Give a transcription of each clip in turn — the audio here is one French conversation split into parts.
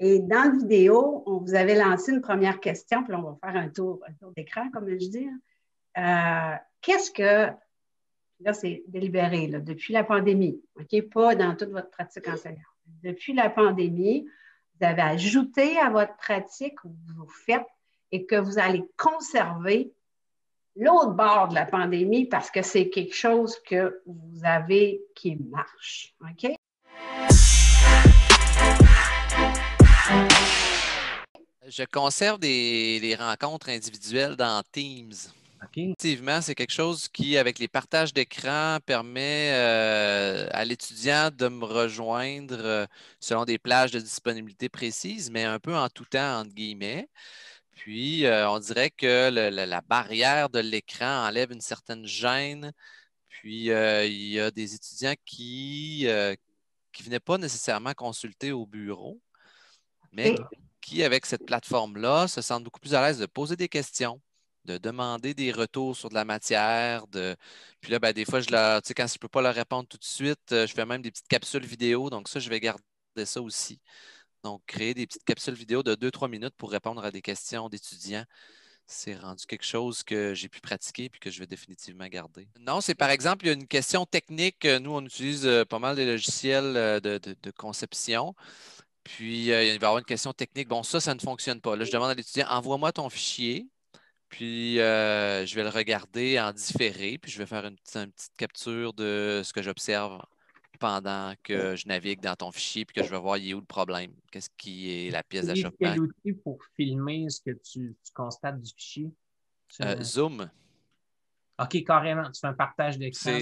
Et dans la vidéo, on vous avait lancé une première question, puis là, on va faire un tour, tour d'écran, comme je dis. Euh, qu'est-ce que, là, c'est délibéré, depuis la pandémie, OK? Pas dans toute votre pratique enseignante. Depuis la pandémie, vous avez ajouté à votre pratique, vous faites et que vous allez conserver l'autre bord de la pandémie parce que c'est quelque chose que vous avez qui marche. OK? Je conserve des, rencontres individuelles dans Teams. Effectivement, c'est quelque chose qui, avec les partages d'écran, permet euh, à l'étudiant de me rejoindre euh, selon des plages de disponibilité précises, mais un peu en tout temps, entre guillemets. Puis, euh, on dirait que la barrière de l'écran enlève une certaine gêne. Puis, il y a des étudiants qui ne venaient pas nécessairement consulter au bureau, mais qui, avec cette plateforme-là, se sentent beaucoup plus à l'aise de poser des questions, de demander des retours sur de la matière. De... Puis là, ben, des fois, je leur, quand je ne peux pas leur répondre tout de suite, euh, je fais même des petites capsules vidéo. Donc, ça, je vais garder ça aussi. Donc, créer des petites capsules vidéo de 2-3 minutes pour répondre à des questions d'étudiants. C'est rendu quelque chose que j'ai pu pratiquer et que je vais définitivement garder. Non, c'est par exemple, il y a une question technique. Nous, on utilise euh, pas mal de logiciels euh, de conception. Puis, euh, il va y avoir une question technique. Bon, ça, ça ne fonctionne pas. Là, je demande à l'étudiant, envoie-moi ton fichier. Puis, euh, je vais le regarder en différé. Puis, je vais faire une, petite capture de ce que j'observe pendant que je navigue dans ton fichier. Puis, que je vais voir, il est où le problème. Qu'est-ce qui est la pièce d'achoppement? Quel outil pour filmer ce que tu, constates du fichier? Euh, Zoom. OK, carrément. Tu fais un partage d'écran.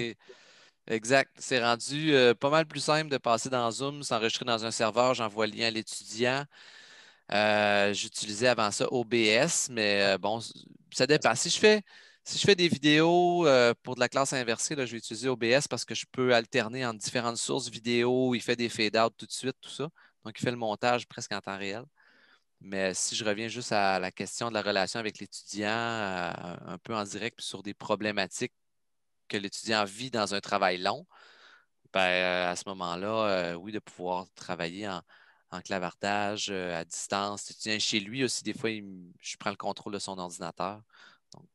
Exact. C'est rendu euh, pas mal plus simple de passer dans Zoom, s'enregistrer dans un serveur, j'envoie le lien à l'étudiant. Euh, j'utilisais avant ça OBS, mais euh, bon, ça dépend. Si je fais, des vidéos pour de la classe inversée, là, je vais utiliser OBS parce que je peux alterner entre différentes sources vidéo. Il fait des fade-out tout de suite, tout ça. Donc, il fait le montage presque en temps réel. Mais si je reviens juste à la question de la relation avec l'étudiant, un peu en direct sur des problématiques que l'étudiant vit dans un travail long, ben, euh, à ce moment-là, euh, oui, de pouvoir travailler en, clavardage euh, à distance. L'étudiant chez lui aussi, des fois, je prends le contrôle de son ordinateur. Donc,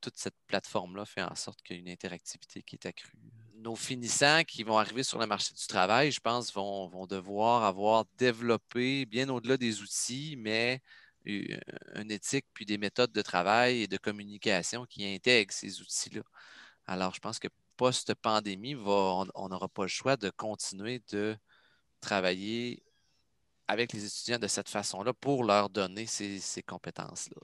toute cette plateforme-là fait en sorte qu'il y a une interactivité qui est accrue. Nos finissants qui vont arriver sur le marché du travail, je pense, vont, vont devoir avoir développé, bien au-delà des outils, mais une éthique puis des méthodes de travail et de communication qui intègrent ces outils-là. Alors, je pense que post-pandémie, on n'aura pas le choix de continuer de travailler avec les étudiants de cette façon-là pour leur donner ces, compétences-là.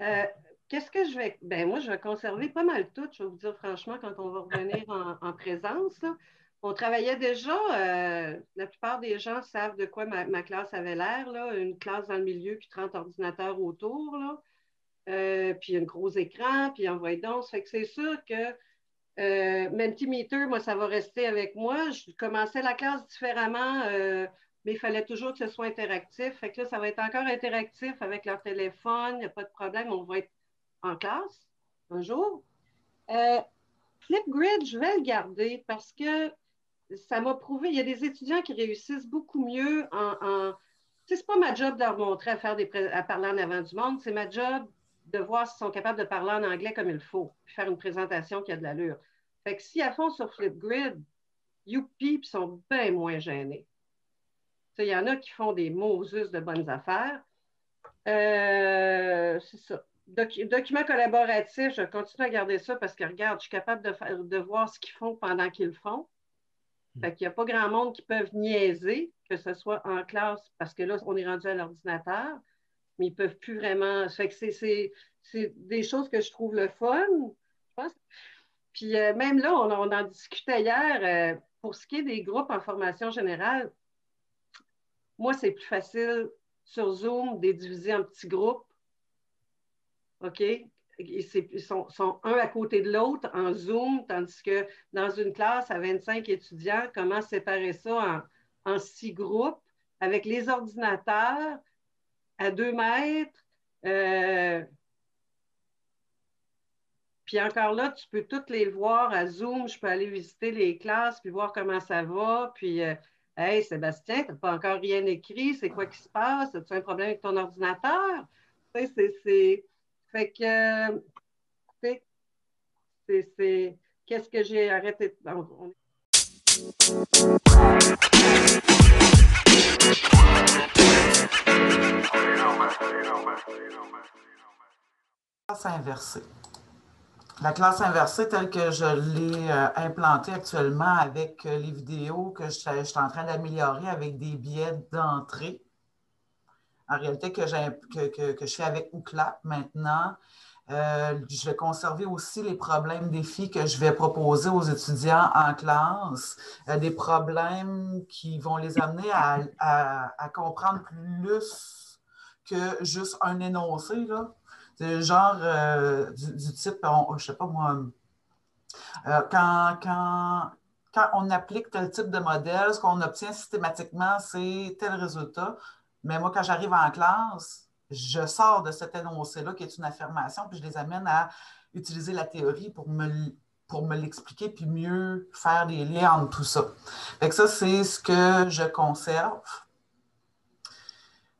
Euh, qu'est-ce que je vais. Ben moi, je vais conserver pas mal tout, je vais vous dire franchement, quand on va revenir en, présence on travaillait déjà, euh, la plupart des gens savent de quoi ma, classe avait l'air, une classe dans le milieu, puis 30 ordinateurs autour, là, euh, puis un gros écran, puis envoyer donc. Fait que c'est sûr que euh, Mentimeter, moi, ça va rester avec moi. Je commençais la classe différemment, euh, mais il fallait toujours que ce soit interactif. Fait que là, ça va être encore interactif avec leur téléphone, il n'y a pas de problème, on va être en classe un jour. Flipgrid, je vais le garder parce que ça m'a prouvé, il y a des étudiants qui réussissent beaucoup mieux en. en c'est pas ma job de leur montrer à, faire des, à parler en avant du monde, c'est ma job de voir s'ils sont capables de parler en anglais comme il faut, puis faire une présentation qui a de l'allure. Fait que si à fond sur Flipgrid, youpi, sont bien moins gênés. Il y en a qui font des Moses de bonnes affaires. Euh, c'est ça. document collaboratif, je continue à garder ça parce que regarde, je suis capable de, de voir ce qu'ils font pendant qu'ils le font. Fait qu'il n'y a pas grand monde qui peuvent niaiser, que ce soit en classe, parce que là, on est rendu à l'ordinateur, mais ils ne peuvent plus vraiment. Fait que c'est des choses que je trouve le fun, je pense. Puis euh, même là, on, en discutait hier, euh, pour ce qui est des groupes en formation générale, moi, c'est plus facile sur Zoom de diviser en petits groupes. OK? Ils sont, un à côté de l'autre en Zoom, tandis que dans une classe à 25 étudiants, comment séparer ça en, six groupes avec les ordinateurs à deux mètres, euh, Puis encore là, tu peux toutes les voir à Zoom. Je peux aller visiter les classes puis voir comment ça va. Puis, euh, hey, Sébastien, tu n'as pas encore rien écrit. C'est quoi qui se passe? As-tu un problème avec ton ordinateur? C'est. Fait que. C'est. Qu'est-ce que j'ai arrêté? On... Classe inversée. La classe inversée telle que je l'ai euh, implantée actuellement avec euh, les vidéos que je, suis en train d'améliorer avec des billets d'entrée. En réalité, que, que, que, je fais avec Ouclap maintenant. Euh, je vais conserver aussi les problèmes, défis que je vais proposer aux étudiants en classe, des problèmes qui vont les amener à, comprendre plus que juste un énoncé. Là. Genre euh, du, type, je ne sais pas moi, euh, quand, quand, quand on applique tel type de modèle, ce qu'on obtient systématiquement, c'est tel résultat. Mais moi, quand j'arrive en classe, je sors de cet énoncé-là qui est une affirmation, puis je les amène à utiliser la théorie pour me, pour me l'expliquer, puis mieux faire des liens entre tout ça. Fait ça, c'est ce que je conserve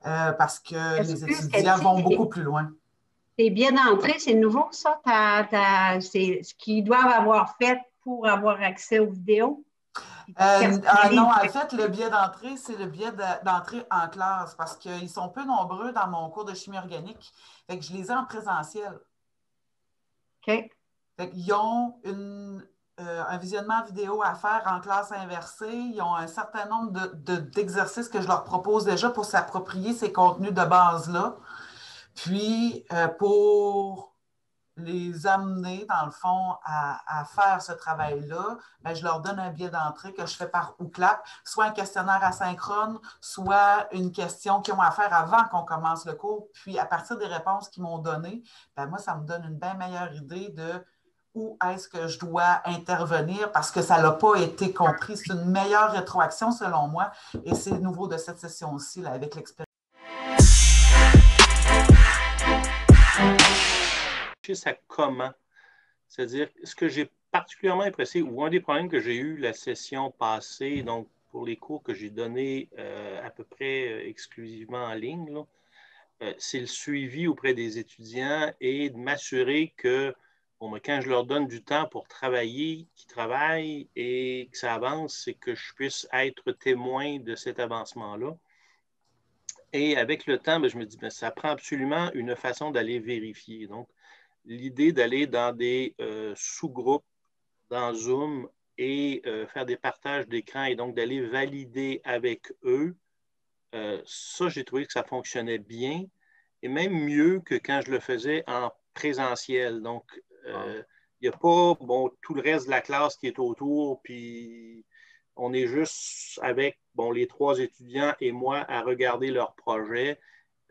euh, parce que les étudiants vont beaucoup plus loin. C'est bien d'entrée, c'est nouveau ça? c'est ce qu'ils doivent avoir fait pour avoir accès aux vidéos? Euh, ah non, en fait, le biais d'entrée, c'est le biais d'entrée en classe parce qu'ils sont peu nombreux dans mon cours de chimie organique. Fait que je les ai en présentiel. OK. Fait qu'ils ont une, euh, un visionnement vidéo à faire en classe inversée. Ils ont un certain nombre d'exercices que je leur propose déjà pour s'approprier ces contenus de base-là. Puis, euh, pour les amener, dans le fond, à, faire ce travail-là, ben, je leur donne un billet d'entrée que je fais par OUCLAP, soit un questionnaire asynchrone, soit une question qu'ils ont à faire avant qu'on commence le cours. Puis, à partir des réponses qu'ils m'ont données, ben, moi, ça me donne une bien meilleure idée de où est-ce que je dois intervenir parce que ça n'a pas été compris. C'est une meilleure rétroaction selon moi et c'est nouveau de cette session-ci avec l'expérience. À comment? C'est-à-dire, ce que j'ai particulièrement apprécié, ou un des problèmes que j'ai eu la session passée, donc pour les cours que j'ai donnés euh, à peu près euh, exclusivement en ligne, euh, c'est le suivi auprès des étudiants et de m'assurer que bon, ben, quand je leur donne du temps pour travailler, qu'ils travaillent et que ça avance, c'est que je puisse être témoin de cet avancement-là. Et avec le temps, ben, je me dis, ben, ça prend absolument une façon d'aller vérifier. Donc, l'idée d'aller dans des euh, sous-groupes dans Zoom et euh, faire des partages d'écran et donc d'aller valider avec eux, euh, ça, j'ai trouvé que ça fonctionnait bien et même mieux que quand je le faisais en présentiel. Donc, il n'y a pas bon, tout le reste de la classe qui est autour, puis on est juste avec bon, les trois étudiants et moi à regarder leur projet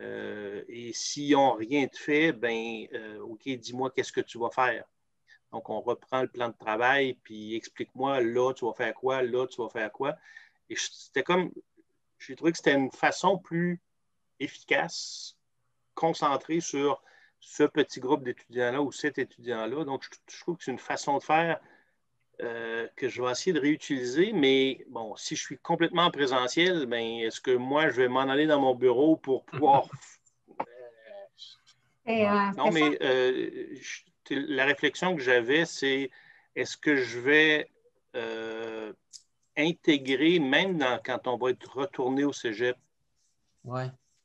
euh, et s'ils n'ont rien de fait, ben, euh, OK, dis-moi qu'est-ce que tu vas faire. Donc, on reprend le plan de travail, puis explique-moi, là, tu vas faire quoi, là, tu vas faire quoi. Et c'était comme, j'ai trouvé que c'était une façon plus efficace, concentrée sur ce petit groupe d'étudiants-là ou cet étudiant-là. Donc, je, trouve que c'est une façon de faire euh, que je vais essayer de réutiliser, mais bon, si je suis complètement en présentiel, ben, est-ce que moi, je vais m'en aller dans mon bureau pour pouvoir. Euh, non, mais euh, la réflexion que j'avais, c'est est-ce que je vais intégrer, même quand on va être retourné au cégep,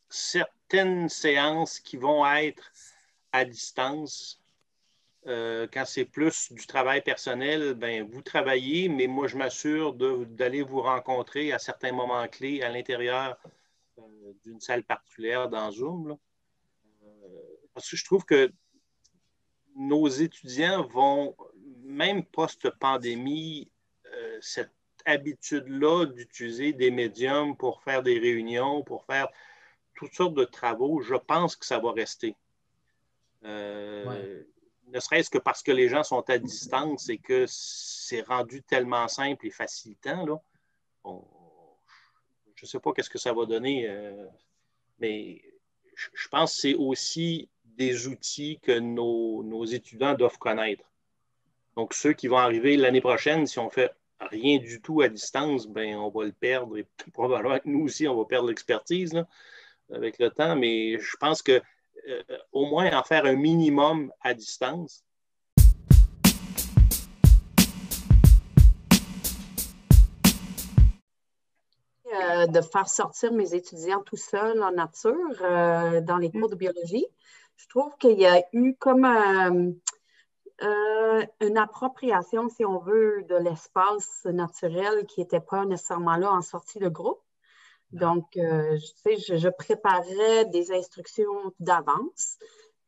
certaines séances qui vont être à distance euh, quand c'est plus du travail personnel, ben, vous travaillez, mais moi, je m'assure d'aller vous rencontrer à certains moments clés à l'intérieur euh, d'une salle particulière dans Zoom. Euh, parce que je trouve que nos étudiants vont, même post-pandémie, cette habitude-là d'utiliser des médiums pour faire des réunions, pour faire toutes sortes de travaux, je pense que ça va rester ne serait-ce que parce que les gens sont à distance et que c'est rendu tellement simple et facilitant. Là. je ne sais pas qu'est-ce que ça va donner, euh, mais je, pense que c'est aussi des outils que nos, étudiants doivent connaître. Donc, ceux qui vont arriver l'année prochaine, si on fait rien du tout à distance, ben, on va le perdre et probablement que nous aussi, on va perdre l'expertise avec le temps. Mais je pense que au moins en faire un minimum à distance, Euh, de faire sortir mes étudiants tout seuls en nature euh, dans les cours de biologie. Je trouve qu'il y a eu comme euh, une appropriation, si on veut, de l'espace naturel qui n'était pas nécessairement là en sortie de groupe. Donc, je, sais, je, préparais des instructions d'avance.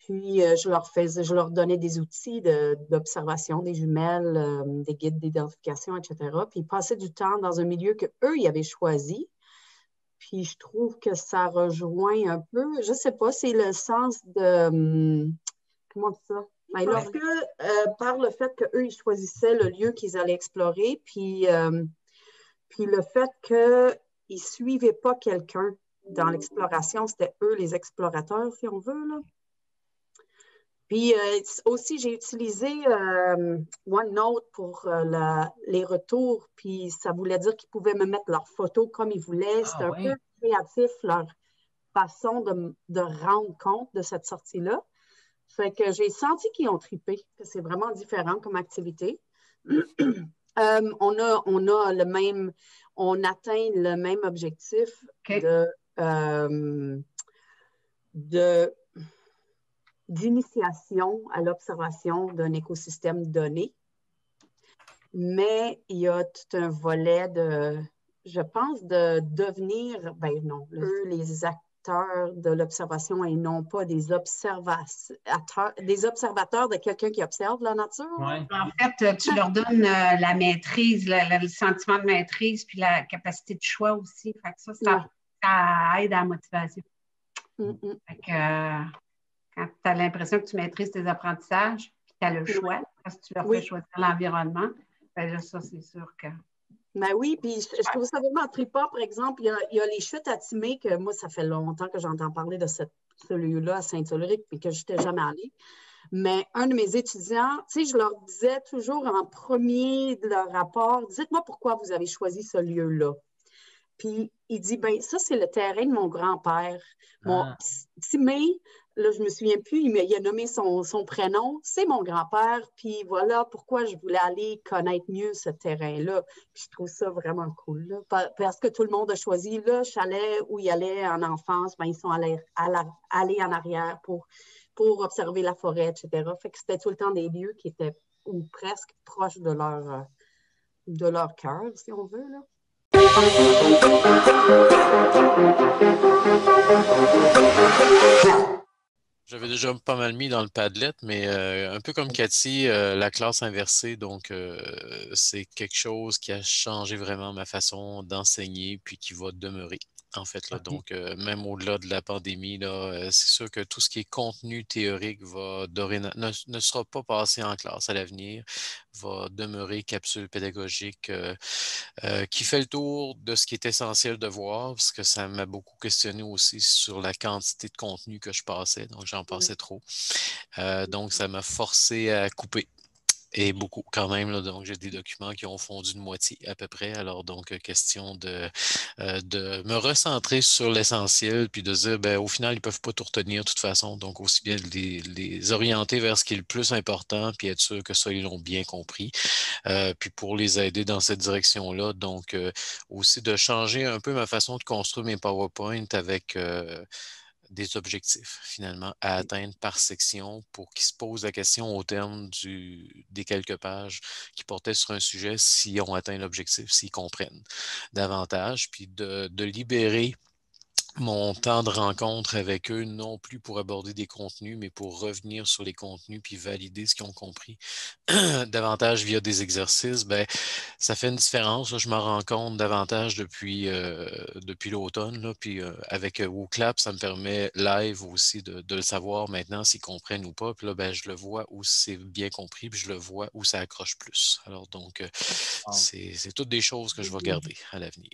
Puis, je, leur faisais, je leur donnais des outils d'observation, des jumelles, des guides d'identification, etc. Puis, ils passaient du temps dans un milieu qu'eux, ils avaient choisi. Puis je trouve que ça rejoint un peu, je ne sais pas, c'est le sens de. Hum, comment dire ça? Ben, euh, par le fait qu'eux, ils choisissaient le lieu qu'ils allaient explorer, puis, euh, puis le fait qu'ils ne suivaient pas quelqu'un dans l'exploration, c'était eux les explorateurs, si on veut. Là. Puis euh, aussi, j'ai utilisé OneNote pour les retours, puis ça voulait dire qu'ils pouvaient me mettre leurs photos comme ils voulaient. C'était ah un peu créatif leur façon de, rendre compte de cette sortie-là. Fait que j'ai senti qu'ils ont tripé, que c'est vraiment différent comme activité. Euh, on, a, on a le même, on atteint le même objectif de, euh, de d'initiation à l'observation d'un écosystème donné. Mais il y a tout un volet de, je pense, de devenir, ben non, eux, les acteurs de l'observation et non pas des observateurs, des observateurs de quelqu'un qui observe la nature. En fait, tu leur donnes euh, la maîtrise, le sentiment de maîtrise, puis la capacité de choix aussi. Fait que ça, ça, aide à la motivation. Mm, mm. Fait que, euh, quand tu as l'impression que tu maîtrises tes apprentissages, puis tu as le choix, parce que tu leur fais choisir l'environnement, ben là, ça, c'est sûr que. Ben oui, puis je, trouve ça vraiment trippant. Par exemple, il y, a, les chutes à Timé, que moi, ça fait longtemps que j'entends parler de cette, ce lieu-là à Saint-Ulrich, puis que je n'étais jamais allée. Mais un de mes étudiants, tu sais, je leur disais toujours en premier de leur rapport, dites-moi pourquoi vous avez choisi ce lieu-là. Puis il dit, ben ça, c'est le terrain de mon grand-père. Mon ah. Timé, là, je me souviens plus, il, a nommé son, prénom, c'est mon grand-père, puis voilà pourquoi je voulais aller connaître mieux ce terrain-là. Je trouve ça vraiment cool, parce que tout le monde a choisi le chalet où il allait en enfance, ben, ils sont allés, en arrière pour, pour observer la forêt, etc. Fait que c'était tout le temps des lieux qui étaient ou presque proches de leur, de leur cœur, si on veut. Là. J'avais déjà pas mal mis dans le Padlet, mais euh, un peu comme Cathy, euh, la classe inversée, donc euh, c'est quelque chose qui a changé vraiment ma façon d'enseigner, puis qui va demeurer en fait. Là. Donc, euh, même au-delà de la pandémie, euh, c'est sûr que tout ce qui est contenu théorique va ne, ne, sera pas passé en classe à l'avenir, va demeurer capsule pédagogique euh, qui fait le tour de ce qui est essentiel de voir, parce que ça m'a beaucoup questionné aussi sur la quantité de contenu que je passais, donc j'en passais trop. donc, ça m'a forcé à couper et beaucoup quand même. donc, j'ai des documents qui ont fondu de moitié à peu près. Alors, donc, euh, question de, euh, de me recentrer sur l'essentiel, puis de dire, ben, au final, ils ne peuvent pas tout retenir de toute façon. Donc, aussi bien les, les, orienter vers ce qui est le plus important, puis être sûr que ça, ils l'ont bien compris. Euh, puis pour les aider dans cette direction-là, donc, aussi de changer un peu ma façon de construire mes PowerPoint avec des objectifs finalement à atteindre par section pour qu'ils se posent la question au terme du, des quelques pages qui portaient sur un sujet s'ils ont atteint l'objectif, s'ils comprennent davantage, puis de, de libérer mon temps de rencontre avec eux, non plus pour aborder des contenus, mais pour revenir sur les contenus puis valider ce qu'ils ont compris davantage via des exercices, ben, ça fait une différence. Je m'en rends compte davantage depuis, euh, depuis l'automne. Puis euh, avec euh, WooClap, ça me permet live aussi de, de le savoir maintenant s'ils comprennent ou pas. Puis là, ben, je le vois où c'est bien compris, puis je le vois où ça accroche plus. Alors donc, c'est toutes des choses que je vais garder à l'avenir.